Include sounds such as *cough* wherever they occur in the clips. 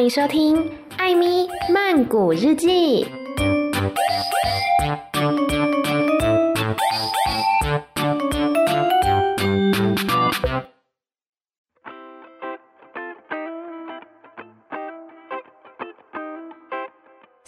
欢迎收听《艾咪曼谷日记》。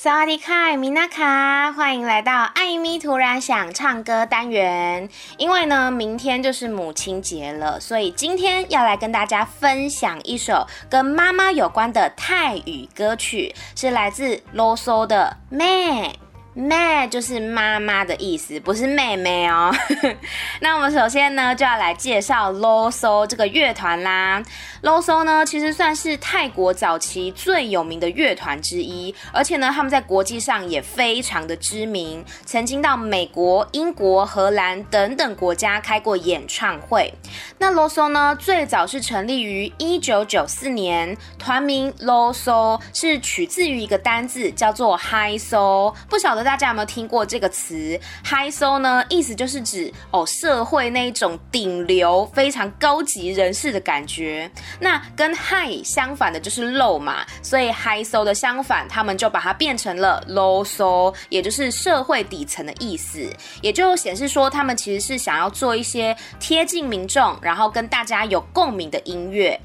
萨瓦迪卡，米娜卡，欢迎来到艾米突然想唱歌单元。因为呢，明天就是母亲节了，所以今天要来跟大家分享一首跟妈妈有关的泰语歌曲，是来自 LOSO 的《妹》。妹就是妈妈的意思，不是妹妹哦。*laughs* 那我们首先呢，就要来介绍 LOSO 这个乐团啦。LOSO 呢，其实算是泰国早期最有名的乐团之一，而且呢，他们在国际上也非常的知名，曾经到美国、英国、荷兰等等国家开过演唱会。那 LOSO 呢，最早是成立于一九九四年，团名 LOSO 是取自于一个单字，叫做 Hi So，不晓得。大家有没有听过这个词？High so” 呢，意思就是指哦，社会那一种顶流、非常高级人士的感觉。那跟 High 相反的就是 Low 嘛，所以 High so” 的相反，他们就把它变成了 Low so”，也就是社会底层的意思。也就显示说，他们其实是想要做一些贴近民众，然后跟大家有共鸣的音乐。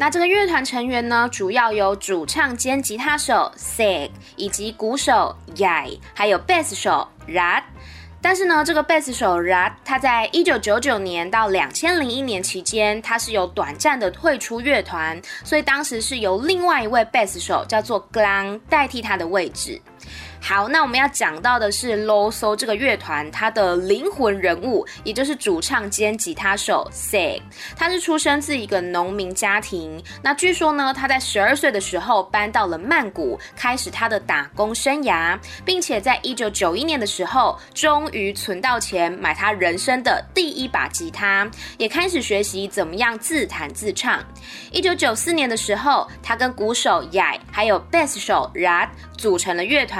那这个乐团成员呢，主要有主唱兼吉他手 Sig，以及鼓手 Yai，还有贝斯手 Rat。但是呢，这个贝斯手 Rat，他在一九九九年到两千零一年期间，他是有短暂的退出乐团，所以当时是由另外一位贝斯手叫做 Glang 代替他的位置。好，那我们要讲到的是 LOSO 这个乐团，它的灵魂人物，也就是主唱兼吉他手 Sig。他是出生自一个农民家庭。那据说呢，他在十二岁的时候搬到了曼谷，开始他的打工生涯，并且在一九九一年的时候，终于存到钱买他人生的第一把吉他，也开始学习怎么样自弹自唱。一九九四年的时候，他跟鼓手 Yai 还有贝斯手 Rad 组成了乐团。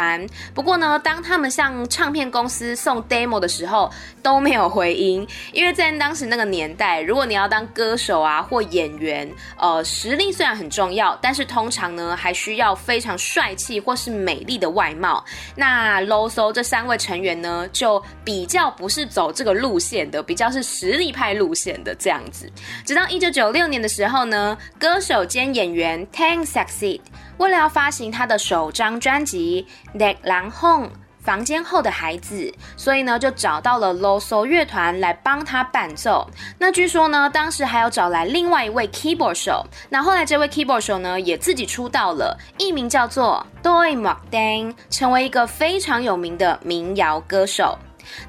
不过呢，当他们向唱片公司送 demo 的时候，都没有回音。因为在当时那个年代，如果你要当歌手啊或演员，呃，实力虽然很重要，但是通常呢，还需要非常帅气或是美丽的外貌。那 LOSO 这三位成员呢，就比较不是走这个路线的，比较是实力派路线的这样子。直到一九九六年的时候呢，歌手兼演员 Tang Saxit 为了要发行他的首张专辑《Dek Lang Hong》房间后的孩子，所以呢就找到了 LOSO 乐团来帮他伴奏。那据说呢，当时还要找来另外一位 keyboard 手。那后来这位 keyboard 手呢也自己出道了，艺名叫做 Doimakdan，成为一个非常有名的民谣歌手。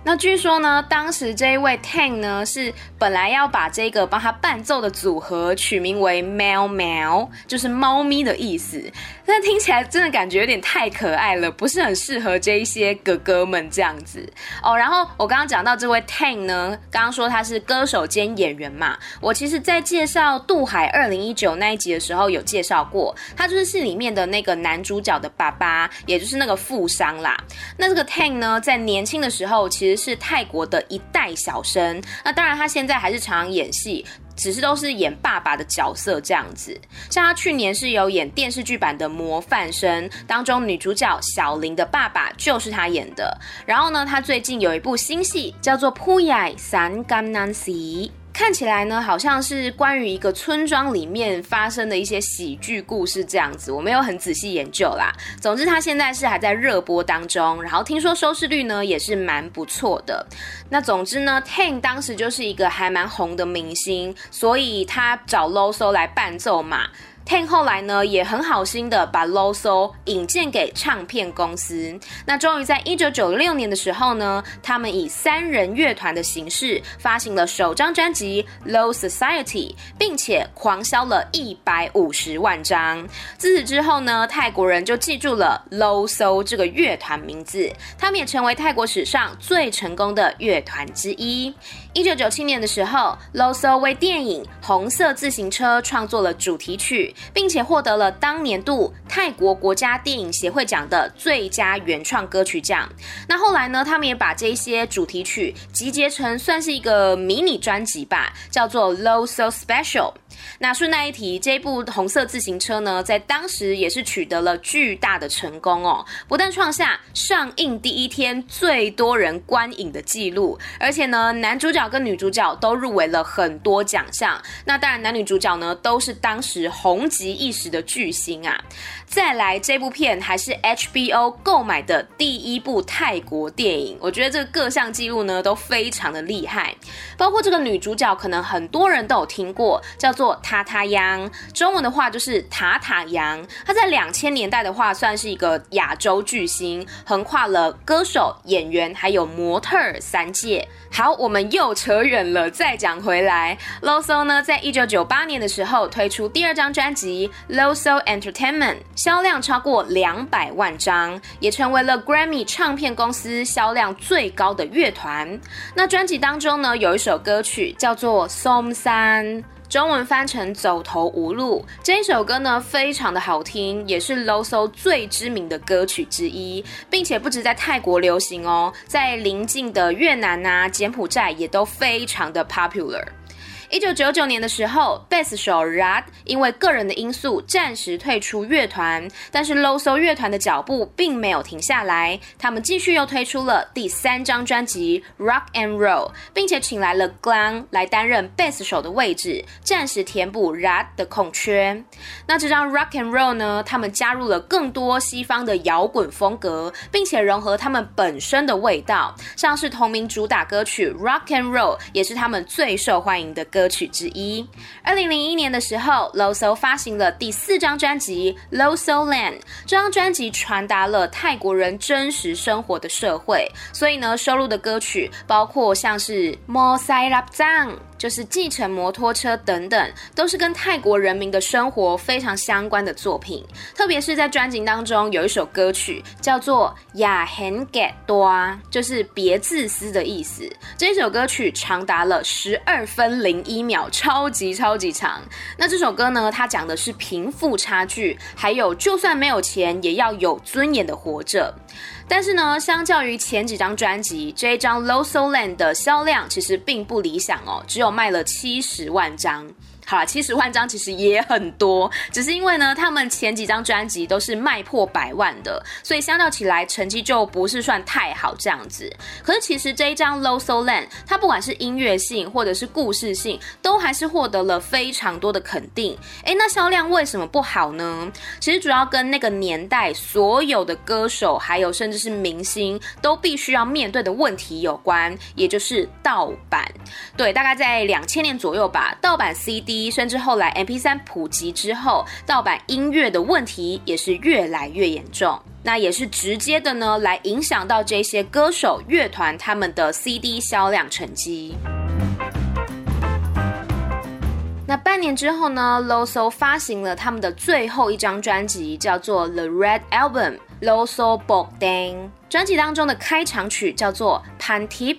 那据说呢，当时这一位 Tang 呢是本来要把这个帮他伴奏的组合取名为喵喵，就是猫咪的意思。但听起来真的感觉有点太可爱了，不是很适合这一些哥哥们这样子哦。然后我刚刚讲到这位 Tang 呢，刚刚说他是歌手兼演员嘛。我其实在介绍渡海二零一九那一集的时候有介绍过，他就是戏里面的那个男主角的爸爸，也就是那个富商啦。那这个 Tang 呢，在年轻的时候。其实是泰国的一代小生，那当然他现在还是常常演戏，只是都是演爸爸的角色这样子。像他去年是有演电视剧版的《模范生》当中，女主角小林的爸爸就是他演的。然后呢，他最近有一部新戏叫做《扑野三甘南西》。看起来呢，好像是关于一个村庄里面发生的一些喜剧故事这样子，我没有很仔细研究啦。总之，他现在是还在热播当中，然后听说收视率呢也是蛮不错的。那总之呢，Tang 当时就是一个还蛮红的明星，所以他找 LOSO 来伴奏嘛。Tang 后来呢，也很好心的把 LOSO 引荐给唱片公司。那终于在一九九六年的时候呢，他们以三人乐团的形式发行了首张专辑《Low Society》，并且狂销了一百五十万张。自此之后呢，泰国人就记住了 LOSO 这个乐团名字，他们也成为泰国史上最成功的乐团之一。一九九七年的时候，Loso 为电影《红色自行车》创作了主题曲，并且获得了当年度泰国国家电影协会奖的最佳原创歌曲奖。那后来呢，他们也把这些主题曲集结成算是一个迷你专辑吧，叫做 Loso Special。那顺带一提，这部红色自行车呢，在当时也是取得了巨大的成功哦，不但创下上映第一天最多人观影的记录，而且呢，男主角跟女主角都入围了很多奖项。那当然，男女主角呢，都是当时红极一时的巨星啊。再来，这部片还是 HBO 购买的第一部泰国电影，我觉得这各项记录呢都非常的厉害，包括这个女主角，可能很多人都有听过，叫做塔塔央，中文的话就是塔塔央。她在两千年代的话，算是一个亚洲巨星，横跨了歌手、演员还有模特三界。好，我们又扯远了，再讲回来，Loso 呢，在一九九八年的时候推出第二张专辑 Loso Entertainment。销量超过两百万张，也成为了 Grammy 唱片公司销量最高的乐团。那专辑当中呢，有一首歌曲叫做《Som San》，中文翻成“走投无路”。这一首歌呢，非常的好听，也是 Loso 最知名的歌曲之一，并且不止在泰国流行哦，在邻近的越南啊、柬埔寨也都非常的 popular。一九九九年的时候，贝斯手 Rad 因为个人的因素暂时退出乐团，但是 Loso 乐团的脚步并没有停下来，他们继续又推出了第三张专辑 Rock and Roll，并且请来了 Glen 来担任贝斯手的位置，暂时填补 Rad 的空缺。那这张 Rock and Roll 呢，他们加入了更多西方的摇滚风格，并且融合他们本身的味道，像是同名主打歌曲 Rock and Roll 也是他们最受欢迎的歌。歌曲之一。二零零一年的时候，Loso 发行了第四张专辑《Loso Land》。这张专辑传达了泰国人真实生活的社会，所以呢，收录的歌曲包括像是《Mo Sai Rap Zang》。就是计程摩托车等等，都是跟泰国人民的生活非常相关的作品。特别是在专辑当中有一首歌曲叫做《Ya Hen Get Doa》，就是别自私的意思。这首歌曲长达了十二分零一秒，超级超级长。那这首歌呢，它讲的是贫富差距，还有就算没有钱，也要有尊严的活着。但是呢，相较于前几张专辑，这一张《Loso Land》的销量其实并不理想哦，只有卖了七十万张。好啦，七十万张其实也很多，只是因为呢，他们前几张专辑都是卖破百万的，所以相较起来成绩就不是算太好这样子。可是其实这一张《Loso Land》，它不管是音乐性或者是故事性，都还是获得了非常多的肯定。哎，那销量为什么不好呢？其实主要跟那个年代所有的歌手还有甚至是明星都必须要面对的问题有关，也就是盗版。对，大概在两千年左右吧，盗版 CD。甚至后来 MP3 普及之后，盗版音乐的问题也是越来越严重。那也是直接的呢，来影响到这些歌手乐团他们的 CD 销量成绩。那半年之后呢，Loso 发行了他们的最后一张专辑，叫做 The Red Album Loso Bokdang。专辑当中的开场曲叫做 Pantip。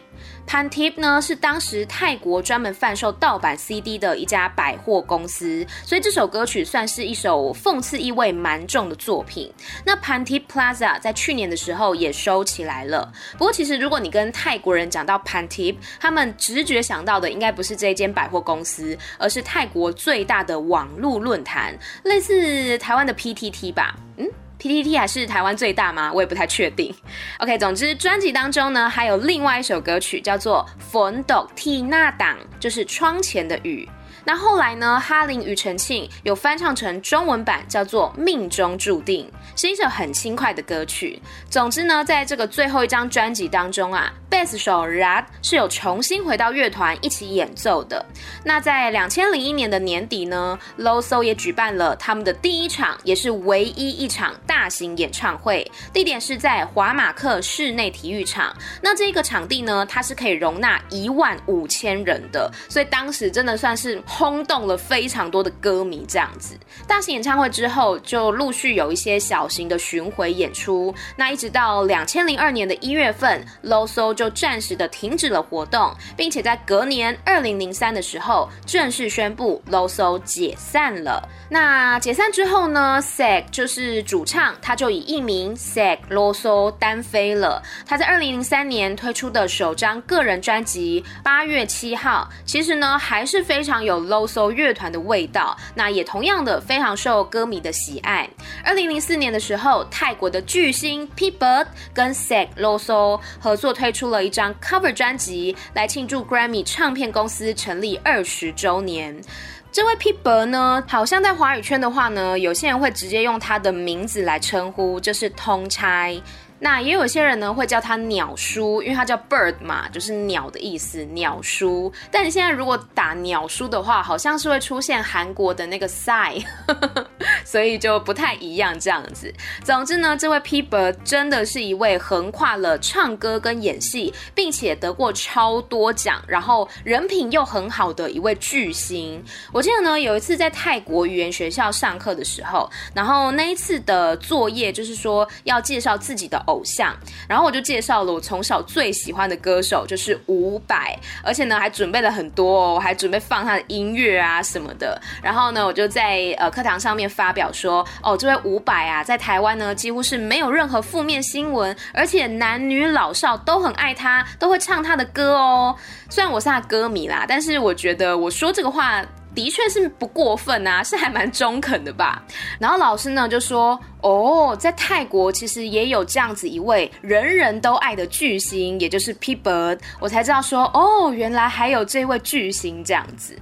Pantip 呢是当时泰国专门贩售盗版 CD 的一家百货公司，所以这首歌曲算是一首讽刺意味蛮重的作品。那 Pantip Plaza 在去年的时候也收起来了。不过其实如果你跟泰国人讲到 Pantip，他们直觉想到的应该不是这间百货公司，而是泰国最大的网络论坛，类似台湾的 PTT 吧？嗯。PTT 还是台湾最大吗？我也不太确定。OK，总之专辑当中呢，还有另外一首歌曲叫做《Phone Dog Tina Dang》，就是窗前的雨。那后来呢，哈林庾澄庆有翻唱成中文版，叫做《命中注定》，是一首很轻快的歌曲。总之呢，在这个最后一张专辑当中啊，贝斯手 Rad 是有重新回到乐团一起演奏的。那在两千零一年的年底呢，Loso 也举办了他们的第一场，也是唯一一场大型演唱会，地点是在华马克室内体育场。那这个场地呢，它是可以容纳一万五千人的，所以当时真的算是。就是轰动了非常多的歌迷。这样子，大型演唱会之后，就陆续有一些小型的巡回演出。那一直到两千零二年的一月份，LOSO 就暂时的停止了活动，并且在隔年二零零三的时候，正式宣布 LOSO 解散了。那解散之后呢，Sag 就是主唱，他就以艺名 Sag LOSO 单飞了。他在二零零三年推出的首张个人专辑《八月七号》，其实呢还是非常有 LOSO 乐团的味道，那也同样的非常受歌迷的喜爱。二零零四年的时候，泰国的巨星 Pitbull 跟 Sag LOSO 合作推出了一张 cover 专辑，来庆祝 Grammy 唱片公司成立二十周年。这位 Peter 呢，好像在华语圈的话呢，有些人会直接用他的名字来称呼，就是通差。那也有些人呢会叫他鸟叔，因为他叫 bird 嘛，就是鸟的意思，鸟叔。但你现在如果打鸟叔的话，好像是会出现韩国的那个 Psy，*laughs* 所以就不太一样这样子。总之呢，这位 Pitbull 真的是一位横跨了唱歌跟演戏，并且得过超多奖，然后人品又很好的一位巨星。我记得呢，有一次在泰国语言学校上课的时候，然后那一次的作业就是说要介绍自己的。偶像，然后我就介绍了我从小最喜欢的歌手，就是伍佰，而且呢还准备了很多哦，我还准备放他的音乐啊什么的。然后呢，我就在呃课堂上面发表说，哦，这位伍佰啊，在台湾呢几乎是没有任何负面新闻，而且男女老少都很爱他，都会唱他的歌哦。虽然我是他歌迷啦，但是我觉得我说这个话的确是不过分啊，是还蛮中肯的吧。然后老师呢就说。哦，在泰国其实也有这样子一位人人都爱的巨星，也就是 P Bird 我才知道说，哦，原来还有这位巨星这样子。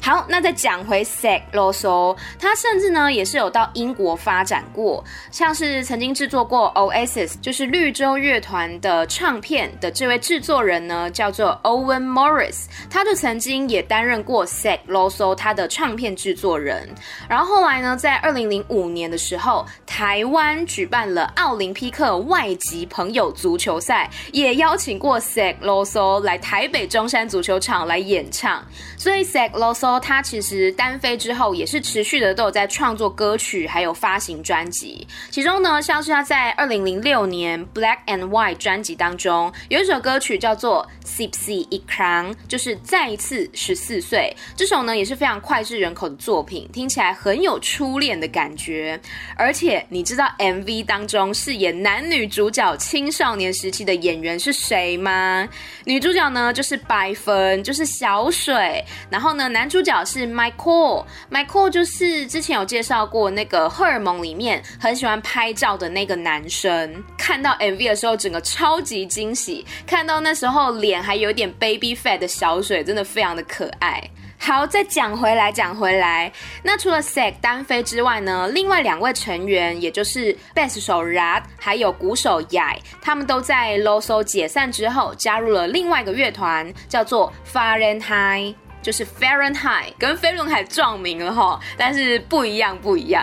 好，那再讲回 Zack LOSO，他甚至呢也是有到英国发展过，像是曾经制作过 Oasis，就是绿洲乐团的唱片的这位制作人呢，叫做 Owen Morris，他就曾经也担任过 Zack LOSO 他的唱片制作人。然后后来呢，在二零零五年的时候，台湾举办了奥林匹克外籍朋友足球赛，也邀请过 Zack LOSO 来台北中山足球场来演唱。所以 Zack LOSO 他其实单飞之后，也是持续的都有在创作歌曲，还有发行专辑。其中呢，像是他在二零零六年 Black and White 专辑当中，有一首歌曲叫做 Sipsi Ikram，就是再一次十四岁。这首呢也是非常脍炙人口的作品，听起来很有初恋的感觉，而且。你知道 MV 当中饰演男女主角青少年时期的演员是谁吗？女主角呢就是白粉，就是小水。然后呢，男主主角是 Michael，Michael 就是之前有介绍过那个荷尔蒙里面很喜欢拍照的那个男生。看到 MV 的时候，整个超级惊喜。看到那时候脸还有点 baby fat 的小水，真的非常的可爱。好，再讲回来，讲回来。那除了 Sack 单飞之外呢，另外两位成员，也就是贝斯手 Rad 还有鼓手 Yai，他们都在 LOSO 解散之后加入了另外一个乐团，叫做 Fahrenheit，就是 Fahrenheit，跟飞轮海撞名了哈，但是不一样，不一样。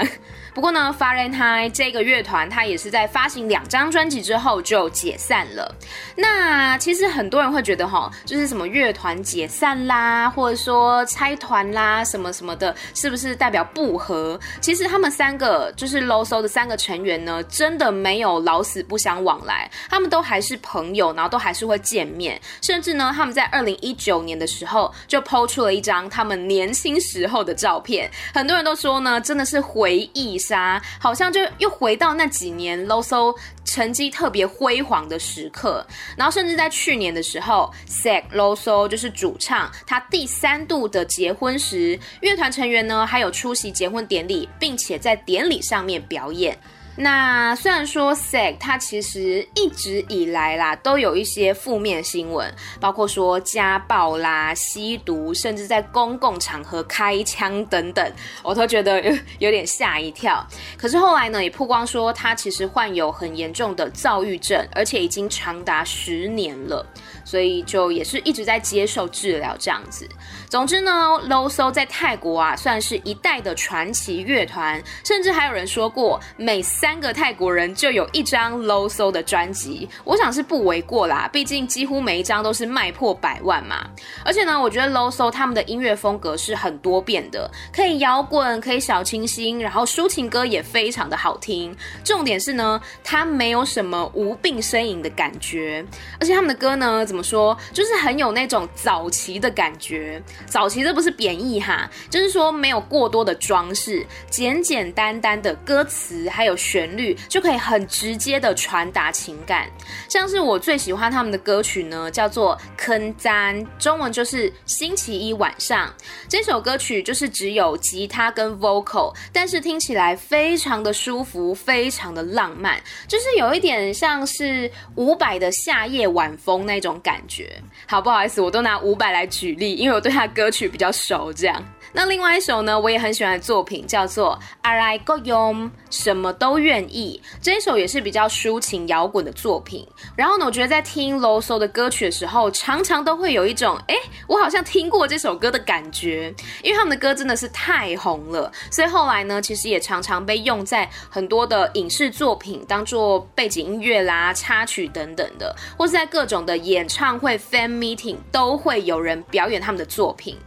不过呢，Fahrenheit 这个乐团，它也是在发行两张专辑之后就解散了。那其实很多人会觉得哈，就是什么乐团解散啦，或者说拆团啦，什么什么的，是不是代表不和？其实他们三个就是 LOSO 的三个成员呢，真的没有老死不相往来，他们都还是朋友，然后都还是会见面，甚至呢，他们在二零一九年的时候就抛出了一张他们年轻时候的照片，很多人都说呢，真的是回忆。杀，好像就又回到那几年 LOSO 成绩特别辉煌的时刻，然后甚至在去年的时候，Zack LOSO 就是主唱，他第三度的结婚时，乐团成员呢还有出席结婚典礼，并且在典礼上面表演。那虽然说，Sack 他其实一直以来啦都有一些负面新闻，包括说家暴啦、吸毒，甚至在公共场合开枪等等，我都觉得有点吓一跳。可是后来呢，也曝光说他其实患有很严重的躁郁症，而且已经长达十年了。所以就也是一直在接受治疗这样子。总之呢，LOSO 在泰国啊算是一代的传奇乐团，甚至还有人说过，每三个泰国人就有一张 Loso 的专辑，我想是不为过啦。毕竟几乎每一张都是卖破百万嘛。而且呢，我觉得 Loso 他们的音乐风格是很多变的，可以摇滚，可以小清新，然后抒情歌也非常的好听。重点是呢，它没有什么无病呻吟的感觉，而且他们的歌呢，怎么说，就是很有那种早期的感觉。早期这不是贬义哈，就是说没有过多的装饰，简简单单的歌词还有旋律就可以很直接的传达情感。像是我最喜欢他们的歌曲呢，叫做《坑赞》，中文就是星期一晚上。这首歌曲就是只有吉他跟 vocal，但是听起来非常的舒服，非常的浪漫，就是有一点像是伍佰的夏夜晚风那种感觉。好，不好意思，我都拿伍佰来举例，因为我对他歌曲比较熟，这样。那另外一首呢，我也很喜欢的作品叫做《Arai Ko Yom》，什么都愿意。这一首也是比较抒情摇滚的作品。然后呢，我觉得在听 Loso 的歌曲的时候，常常都会有一种，哎，我好像听过这首歌的感觉。因为他们的歌真的是太红了，所以后来呢，其实也常常被用在很多的影视作品当做背景音乐啦、插曲等等的，或是在各种的演唱会 fan meeting 都会有人表演他们的作品。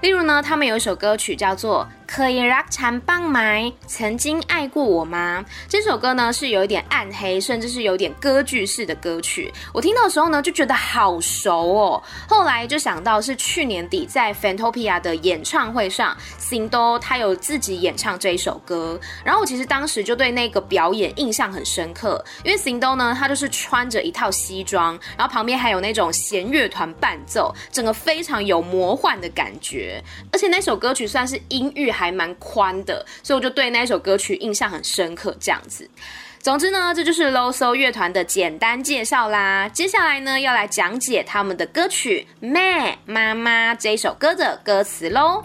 例如呢，他们有一首歌曲叫做。可以让残棒埋曾经爱过我吗？这首歌呢是有一点暗黑，甚至是有点歌剧式的歌曲。我听到的时候呢就觉得好熟哦。后来就想到是去年底在 Fantopia 的演唱会上，Sindo 他有自己演唱这一首歌。然后我其实当时就对那个表演印象很深刻，因为 Sindo 呢他就是穿着一套西装，然后旁边还有那种弦乐团伴奏，整个非常有魔幻的感觉。而且那首歌曲算是音域。还蛮宽的，所以我就对那首歌曲印象很深刻。这样子，总之呢，这就是 Loso 乐团的简单介绍啦。接下来呢，要来讲解他们的歌曲《妈妈妈》这一首歌的歌词喽。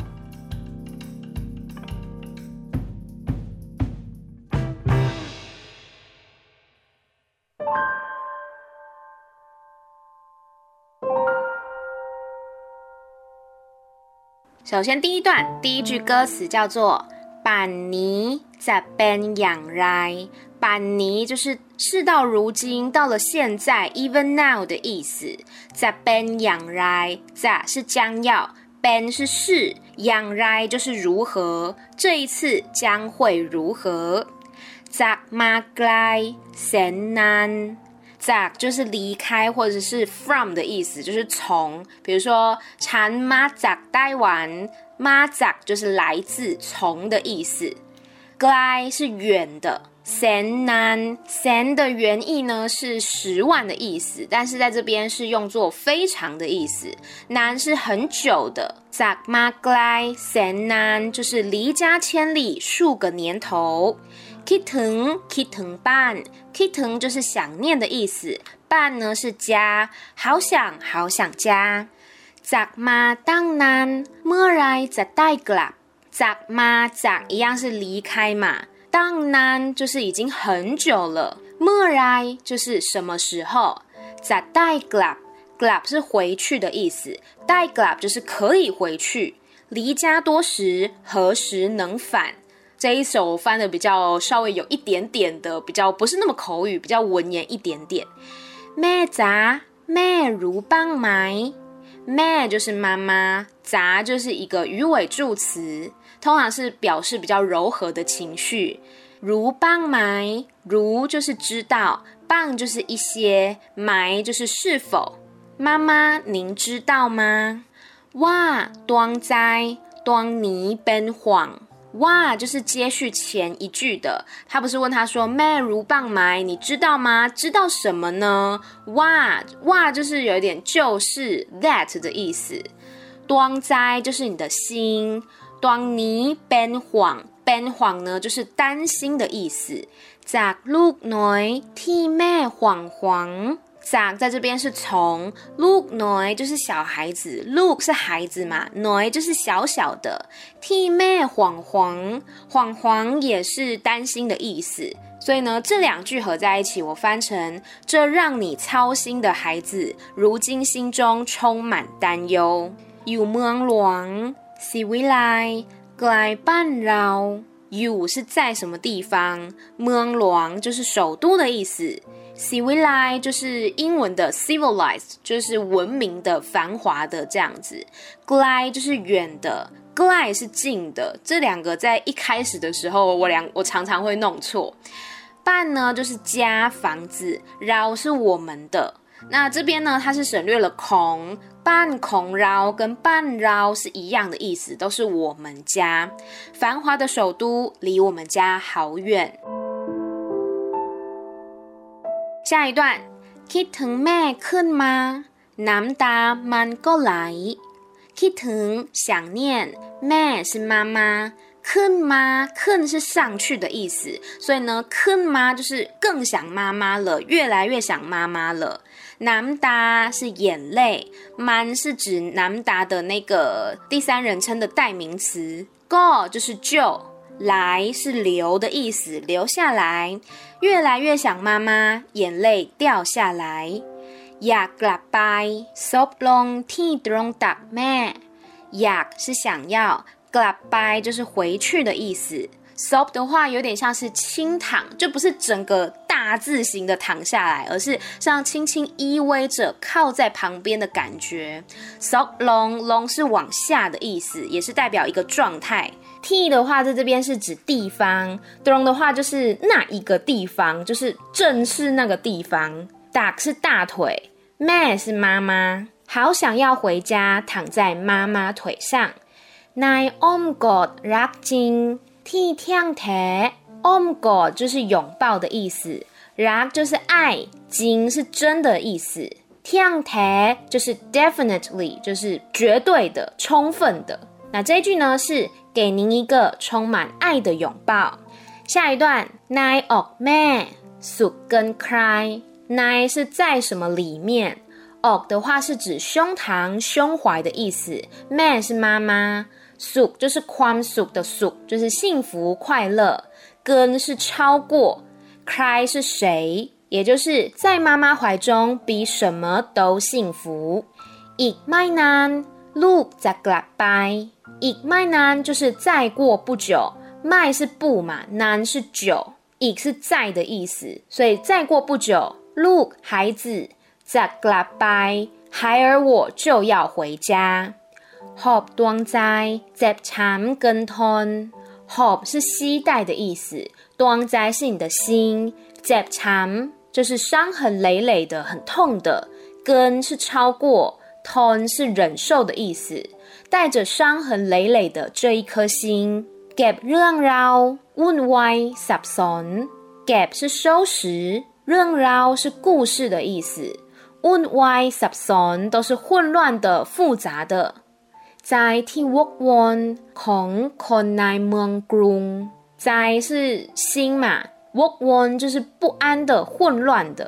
首先，第一段第一句歌词叫做“板尼在边养来”，板尼就是事到如今，到了现在，even now 的意思。在边养来，在是将要，变是是，养来就是如何，这一次将会如何。在马来神难。จาก就是离开或者是 from 的意思，就是从。比如说，ฉันมาจากไต้หวัน，มาจาก就是来自从的意思。ไกล是远的，แสนนาน，แสน的原意呢是十万的意思，但是在这边是用作非常的意思。นาน是很久的，จากมาไกล，แสนนาน就是离家千里数个年头。 คิดถึง คิดถึงบ้าน คิดถึง就是想念的意思，บ้าน呢是家，好想好想家。จากมาตั้งนานเมื่อไรจะได้กลับ？จากมาจาก一样是离开嘛，ตั้งนาน就是已经很久了，เมื่อไร就是什么时候？จะได้กลับ，กลับ是回去的意思，ได้กลับ就是可以回去。离家多时，何时能返？ 这一首翻的比较稍微有一点点的比较不是那么口语，比较文言一点点。咩杂咩如帮埋，咩就是妈妈，杂就是一个鱼尾助词，通常是表示比较柔和的情绪。如帮埋，如就是知道，帮就是一些，埋就是是否。妈妈，您知道吗？哇，当在当你变黄。哇，就是接续前一句的。他不是问他说“咩如棒埋”，你知道吗？知道什么呢？哇哇，就是有一点就是 that 的意思。当在就是你的心，当你变慌变慌呢，就是担心的意思。在路内替咩慌慌。在在这边是从 look noi 就是小孩子，look 是孩子嘛，noi 就是小小的。替咩惶惶，惶惶也是担心的意思。所以呢，这两句合在一起，我翻成这让你操心的孩子，如今心中充满担忧。有梦乱，是未来，来伴绕。 อยู่是在什么地方，เมืองหลวง就是首都的意思 civilize 就是英文的 civilized 就是文明的繁华的这样子，glide 就是远的，glide 是近的，这两个在一开始的时候我两我常常会弄错。半呢就是家、房子，绕是我们的。那这边呢，它是省略了孔，半孔绕跟半绕是一样的意思，都是我们家。繁华的首都离我们家好远。下一段，คิดถึงแม่ขึ้นมาน้ำตามันก็ไหลคิดถึง想念แม่是妈妈。ขึ้นมาขึ้น是上去的意思，所以呢，ขึ้นมา就是更想妈妈了，越来越想妈妈了。น้ำตา是眼泪，มัน是指น้ำตา的那个第三人称的代名词，ก็就是就， 来是流的意思，流下来，越来越想妈妈，眼泪掉下来。อยากกลับไปซบลงที่ตรงตักแม่，อยาก是想要。กลับไป就是回去的意思，sob 的话有点像是轻躺，就不是整个大字型的躺下来，而是像轻轻依偎着靠在旁边的感觉。sob long long 是往下的意思，也是代表一个状态。 t 的话在这边是指地方 Dong 的话就是那一个地方，就是正是那个地方。duck 是大腿，Ma 是妈妈，好想要回家，躺在妈妈腿上。nai om god rakjing t t i a n g t e om god 就是拥抱的意思，rak 就是爱，经是真的意思。t i a n g t e 就是 definitely，就是绝对的、充分的。那这一句呢是给您一个充满爱的拥抱。下一段，ในอกแม่สุขเกินใครใน是在什么里面，อก的话是指胸膛、胸怀的意思，แม่是妈妈。สุ就是宽สุ的สุ，就是幸福快乐。跟是超过，cry 是谁，也就是在妈妈怀中比什么都幸福。อีกไม่นานลูกจะกลับไป อีกไม่นาน就是再过不久，ไม่是不嘛，น是久，อีก是在的意思，所以再过不久，ลูก孩子จะกลับไป，孩儿我就要回家。หอบดวงใจเจ็บช้ำเกินทนหอบ是携带的意思，ดวงใจ是你的心，เจ็บช้ำ就是伤痕累累的，很痛的。เ是超过，ทน是忍受的意思， 带着伤痕累累的这一颗心。เก็บเรื่องราววุ่นวายสับสนเก็บ是收拾，เรื่องราว是故事的意思，วุ่นวายสับสน都是混乱的、复杂的。ใจที่วกวนของคนในเมืองกรุงใจ是心嘛，วกวน就是不安的、混乱的。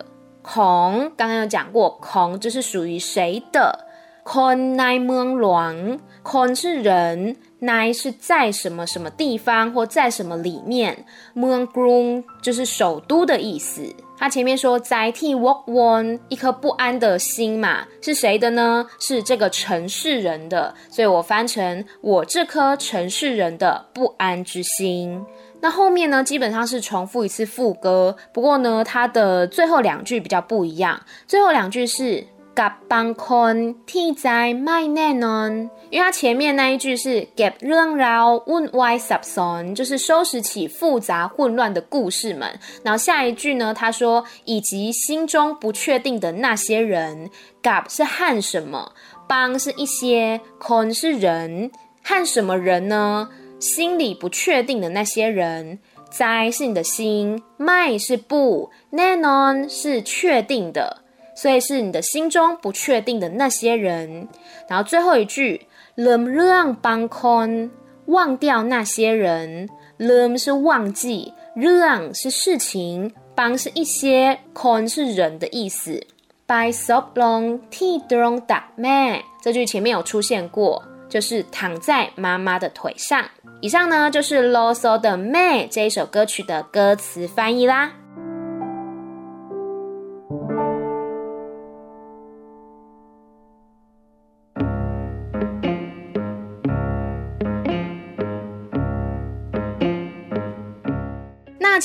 ของ刚刚有讲过，ของ就是属于谁的？ คนในเมืองหลวง，คน是人，ใน是在什么什么地方或在什么里面，เมืองกรุง就是首都的意思。他前面说在替 walk one 一颗不安的心嘛，是谁的呢？是这个城市人的，所以我翻成我这颗城市人的不安之心。那后面呢，基本上是重复一次副歌，不过呢，它的最后两句比较不一样，最后两句是。 甲帮困替在卖内呢？因为它前面那一句是 get run out why s u b s o n 就是收拾起复杂混乱的故事们。然后下一句呢，他说以及心中不确定的那些人，gap 是汉什么，帮是一些，con 是人，汉什么人呢？心里不确定的那些人。灾是你的心，卖是不，nanon 是确定的。所以是你的心中不确定的那些人，然后最后一句 lem rang bang kon 忘掉那些人，lem 是忘记，rang 是事情，bang 是一些，kon 是人的意思。by sob long ti don da me 这句前面有出现过，就是躺在妈妈的腿上。以上呢就是啰嗦的 me 这一首歌曲的歌词翻译啦。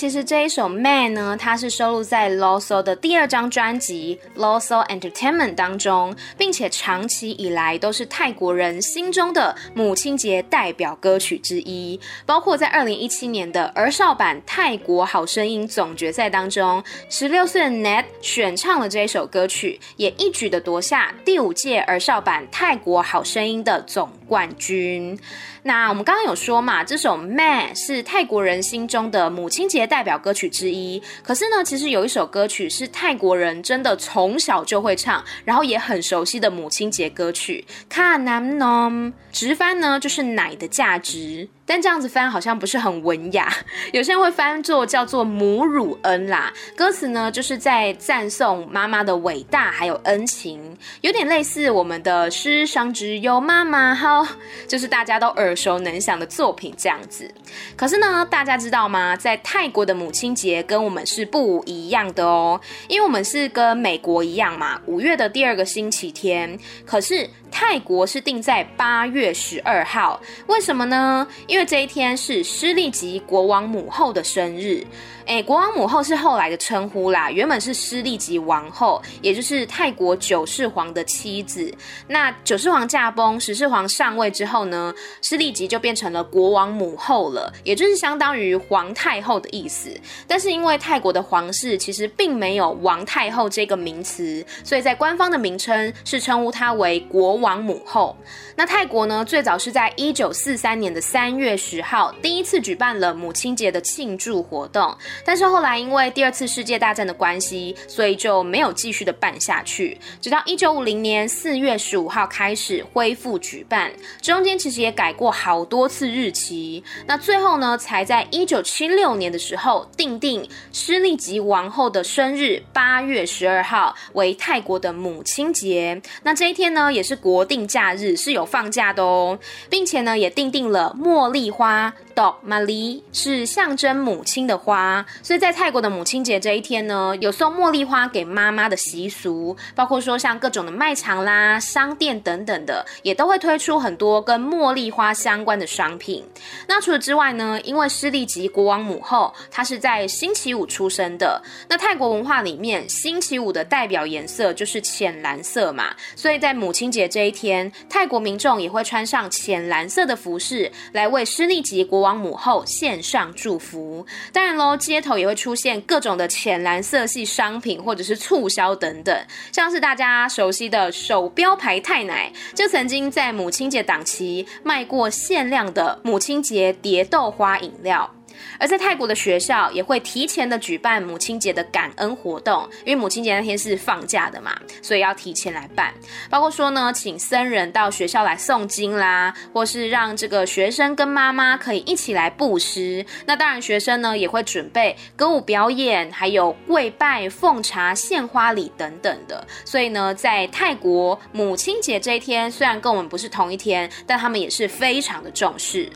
其实这一首《Man》呢，它是收录在 l o s o 的第二张专辑《l o s o Entertainment》当中，并且长期以来都是泰国人心中的母亲节代表歌曲之一。包括在二零一七年的儿少版泰国好声音总决赛当中，十六岁的 Nat 选唱了这一首歌曲，也一举的夺下第五届儿少版泰国好声音的总冠军。那我们刚刚有说嘛，这首《Man》是泰国人心中的母亲节代表歌曲之一。可是呢，其实有一首歌曲是泰国人真的从小就会唱，然后也很熟悉的母亲节歌曲《Kha Nam Nom》，直翻呢就是奶的价值。但这样子翻好像不是很文雅，有些人会翻作叫做母乳恩啦。歌词呢就是在赞颂妈妈的伟大还有恩情，有点类似我们的世上只有妈妈好，就是大家都耳熟能详的作品这样子。可是呢，大家知道吗？在泰国的母亲节跟我们是不一样的哦，因为我们是跟美国一样嘛，五月的第二个星期天。可是泰国是定在八月十二号，为什么呢？因为这一天是诗利吉国王母后的生日。哎，国王母后是后来的称呼啦，原本是诗丽吉王后，也就是泰国九世皇的妻子。那九世皇驾崩，十世皇上位之后呢，诗丽吉就变成了国王母后了，也就是相当于皇太后的意思。但是因为泰国的皇室其实并没有王太后这个名词，所以在官方的名称是称呼她为国王母后。那泰国呢，最早是在一九四三年的三月十号第一次举办了母亲节的庆祝活动。但是后来因为第二次世界大战的关系，所以就没有继续的办下去。直到一九五零年四月十五号开始恢复举办，中间其实也改过好多次日期。那最后呢，才在一九七六年的时候订定诗丽吉王后的生日八月十二号为泰国的母亲节。那这一天呢，也是国定假日，是有放假的哦，并且呢，也订定了茉莉花。玛丽是象征母亲的花，所以在泰国的母亲节这一天呢，有送茉莉花给妈妈的习俗，包括说像各种的卖场啦、商店等等的，也都会推出很多跟茉莉花相关的商品。那除了之外呢，因为诗丽吉国王母后她是在星期五出生的，那泰国文化里面星期五的代表颜色就是浅蓝色嘛，所以在母亲节这一天，泰国民众也会穿上浅蓝色的服饰来为诗丽吉国王。母后献上祝福，当然喽，街头也会出现各种的浅蓝色系商品或者是促销等等，像是大家熟悉的手标牌太奶，就曾经在母亲节档期卖过限量的母亲节蝶豆花饮料。而在泰国的学校也会提前的举办母亲节的感恩活动，因为母亲节那天是放假的嘛，所以要提前来办。包括说呢，请僧人到学校来诵经啦，或是让这个学生跟妈妈可以一起来布施。那当然，学生呢也会准备歌舞表演，还有跪拜、奉茶、献花礼等等的。所以呢，在泰国母亲节这一天，虽然跟我们不是同一天，但他们也是非常的重视。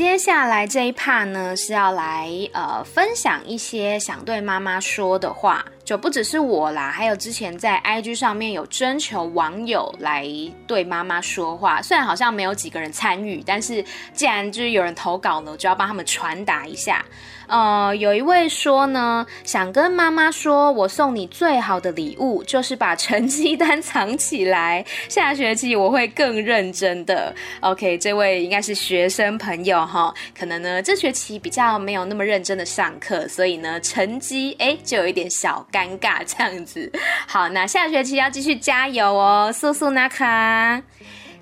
接下来这一 part 呢，是要来呃分享一些想对妈妈说的话。就不只是我啦，还有之前在 IG 上面有征求网友来对妈妈说话，虽然好像没有几个人参与，但是既然就是有人投稿了，就要帮他们传达一下。呃，有一位说呢，想跟妈妈说，我送你最好的礼物 *laughs* 就是把成绩单藏起来，下学期我会更认真的。OK，这位应该是学生朋友哈，可能呢这学期比较没有那么认真的上课，所以呢成绩诶就有一点小。尴尬这样子，好，那下学期要继续加油哦，速速那卡。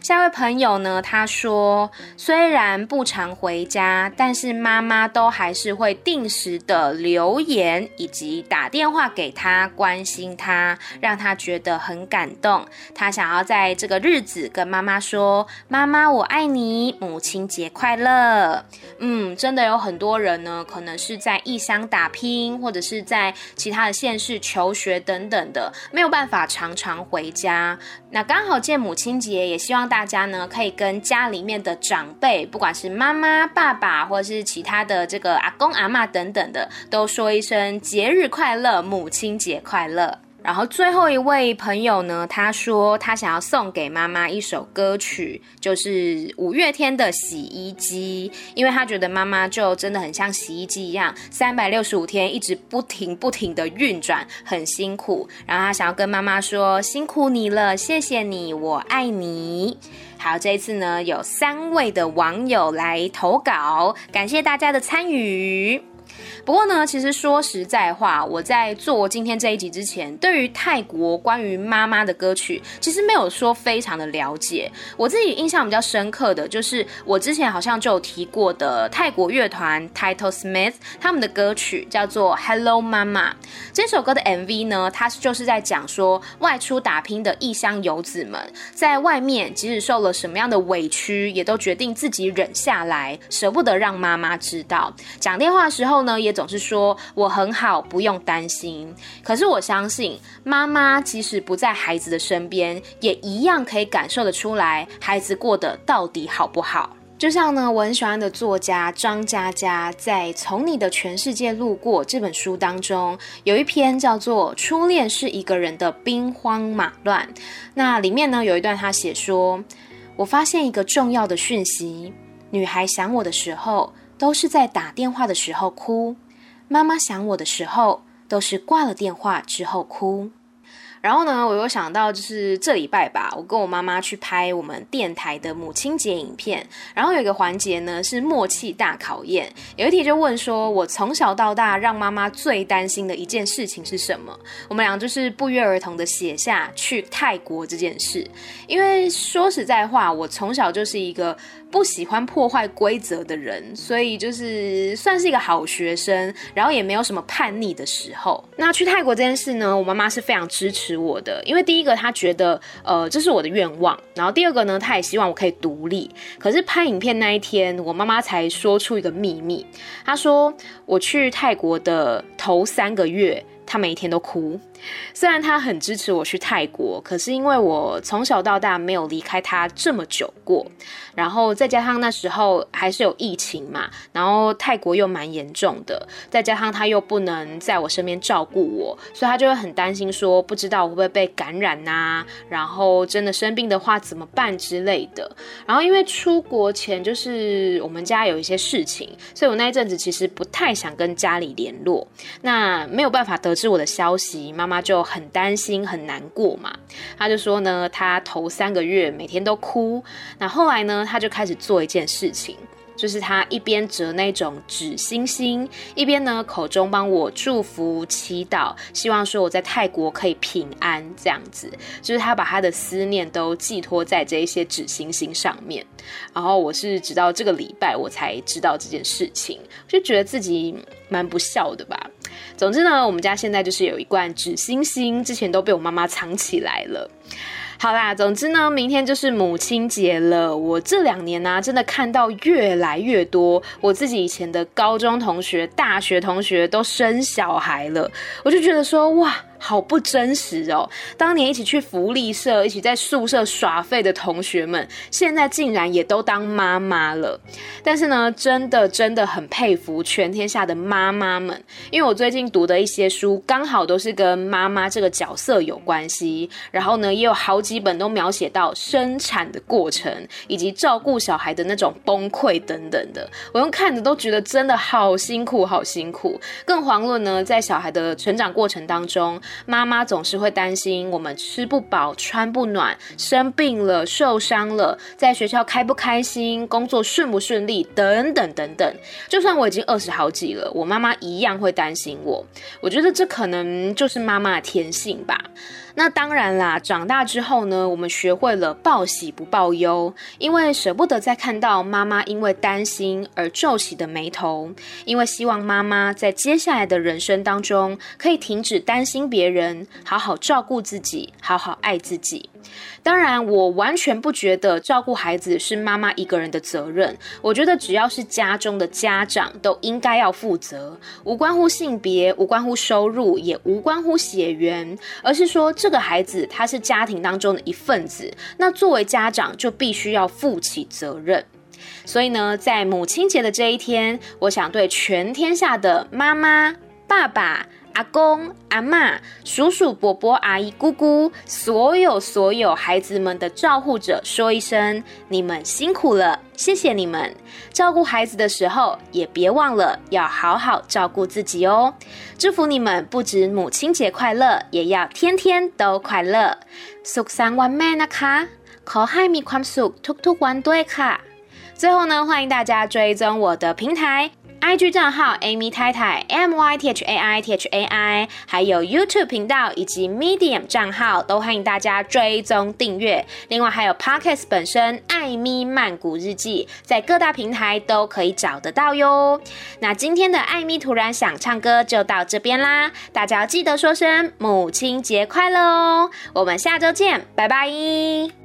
下位朋友呢，他说虽然不常回家，但是妈妈都还是会定时的留言以及打电话给他，关心他，让他觉得很感动。他想要在这个日子跟妈妈说：“妈妈，我爱你，母亲节快乐。”嗯，真的有很多人呢，可能是在异乡打拼，或者是在其他的县市求学等等的，没有办法常常回家。那刚好见母亲节，也希望大家呢可以跟家里面的长辈，不管是妈妈、爸爸，或者是其他的这个阿公、阿妈等等的，都说一声节日快乐，母亲节快乐。然后最后一位朋友呢，他说他想要送给妈妈一首歌曲，就是五月天的《洗衣机》，因为他觉得妈妈就真的很像洗衣机一样，三百六十五天一直不停不停的运转，很辛苦。然后他想要跟妈妈说辛苦你了，谢谢你，我爱你。好，这一次呢，有三位的网友来投稿，感谢大家的参与。不过呢，其实说实在话，我在做今天这一集之前，对于泰国关于妈妈的歌曲，其实没有说非常的了解。我自己印象比较深刻的就是，我之前好像就有提过的泰国乐团 Title Smith 他们的歌曲叫做 Hello Mama。这首歌的 MV 呢，它就是在讲说，外出打拼的异乡游子们，在外面即使受了什么样的委屈，也都决定自己忍下来，舍不得让妈妈知道。讲电话的时候呢，呢也总是说我很好，不用担心。可是我相信，妈妈即使不在孩子的身边，也一样可以感受得出来，孩子过得到底好不好。就像呢，我很喜欢的作家张嘉佳在《从你的全世界路过》这本书当中，有一篇叫做《初恋是一个人的兵荒马乱》。那里面呢，有一段他写说：“我发现一个重要的讯息，女孩想我的时候。”都是在打电话的时候哭，妈妈想我的时候，都是挂了电话之后哭。然后呢，我又想到，就是这礼拜吧，我跟我妈妈去拍我们电台的母亲节影片。然后有一个环节呢是默契大考验，有一题就问说，我从小到大让妈妈最担心的一件事情是什么？我们俩就是不约而同的写下去泰国这件事。因为说实在话，我从小就是一个不喜欢破坏规则的人，所以就是算是一个好学生，然后也没有什么叛逆的时候。那去泰国这件事呢，我妈妈是非常支持我的，因为第一个她觉得呃这是我的愿望，然后第二个呢，她也希望我可以独立。可是拍影片那一天，我妈妈才说出一个秘密，她说我去泰国的头三个月，她每一天都哭。虽然他很支持我去泰国，可是因为我从小到大没有离开他这么久过，然后再加上那时候还是有疫情嘛，然后泰国又蛮严重的，再加上他又不能在我身边照顾我，所以他就会很担心说，不知道我会不会被感染呐，然后真的生病的话怎么办之类的。然后因为出国前就是我们家有一些事情，所以我那一阵子其实不太想跟家里联络，那没有办法得知我的消息，妈妈就很担心、很难过嘛。他就说呢，他头三个月每天都哭。那后来呢，他就开始做一件事情。就是他一边折那种纸星星，一边呢口中帮我祝福祈祷，希望说我在泰国可以平安这样子。就是他把他的思念都寄托在这一些纸星星上面。然后我是直到这个礼拜我才知道这件事情，就觉得自己蛮不孝的吧。总之呢，我们家现在就是有一罐纸星星，之前都被我妈妈藏起来了。好啦，总之呢，明天就是母亲节了。我这两年呢、真的看到越来越多我自己以前的高中同学、大学同学都生小孩了，我就觉得说，哇。好不真实哦！当年一起去福利社、一起在宿舍耍废的同学们，现在竟然也都当妈妈了。但是呢，真的真的很佩服全天下的妈妈们，因为我最近读的一些书，刚好都是跟妈妈这个角色有关系。然后呢，也有好几本都描写到生产的过程，以及照顾小孩的那种崩溃等等的。我用看着都觉得真的好辛苦，好辛苦。更遑论呢，在小孩的成长过程当中。妈妈总是会担心我们吃不饱、穿不暖、生病了、受伤了，在学校开不开心、工作顺不顺利等等等等。就算我已经二十好几了，我妈妈一样会担心我。我觉得这可能就是妈妈的天性吧。那当然啦，长大之后呢，我们学会了报喜不报忧，因为舍不得再看到妈妈因为担心而皱起的眉头，因为希望妈妈在接下来的人生当中可以停止担心别人，好好照顾自己，好好爱自己。当然，我完全不觉得照顾孩子是妈妈一个人的责任。我觉得只要是家中的家长，都应该要负责，无关乎性别，无关乎收入，也无关乎血缘，而是说这个孩子他是家庭当中的一份子，那作为家长就必须要负起责任。所以呢，在母亲节的这一天，我想对全天下的妈妈、爸爸。阿公、阿嬷、叔叔、伯伯、阿姨、姑姑，所有所有孩子们的照护者说一声：你们辛苦了，谢谢你们。照顾孩子的时候，也别忘了要好好照顾自己哦。祝福你们不止母亲节快乐，也要天天都快乐。สุขสันต์วันแม่นะคะ，ขอให้มีความสุขทุกๆวันด้วยค่ะ。最后呢，欢迎大家追踪我的平台。 IG 账号 Amy 太太 M Y T H A I T H A I，还有 YouTube 频道以及 Medium 账号都欢迎大家追踪订阅。另外还有 Podcast 本身艾咪曼谷日记，在各大平台都可以找得到哟。那今天的艾咪突然想唱歌就到这边啦，大家要记得说声母亲节快乐哦！我们下周见，拜拜。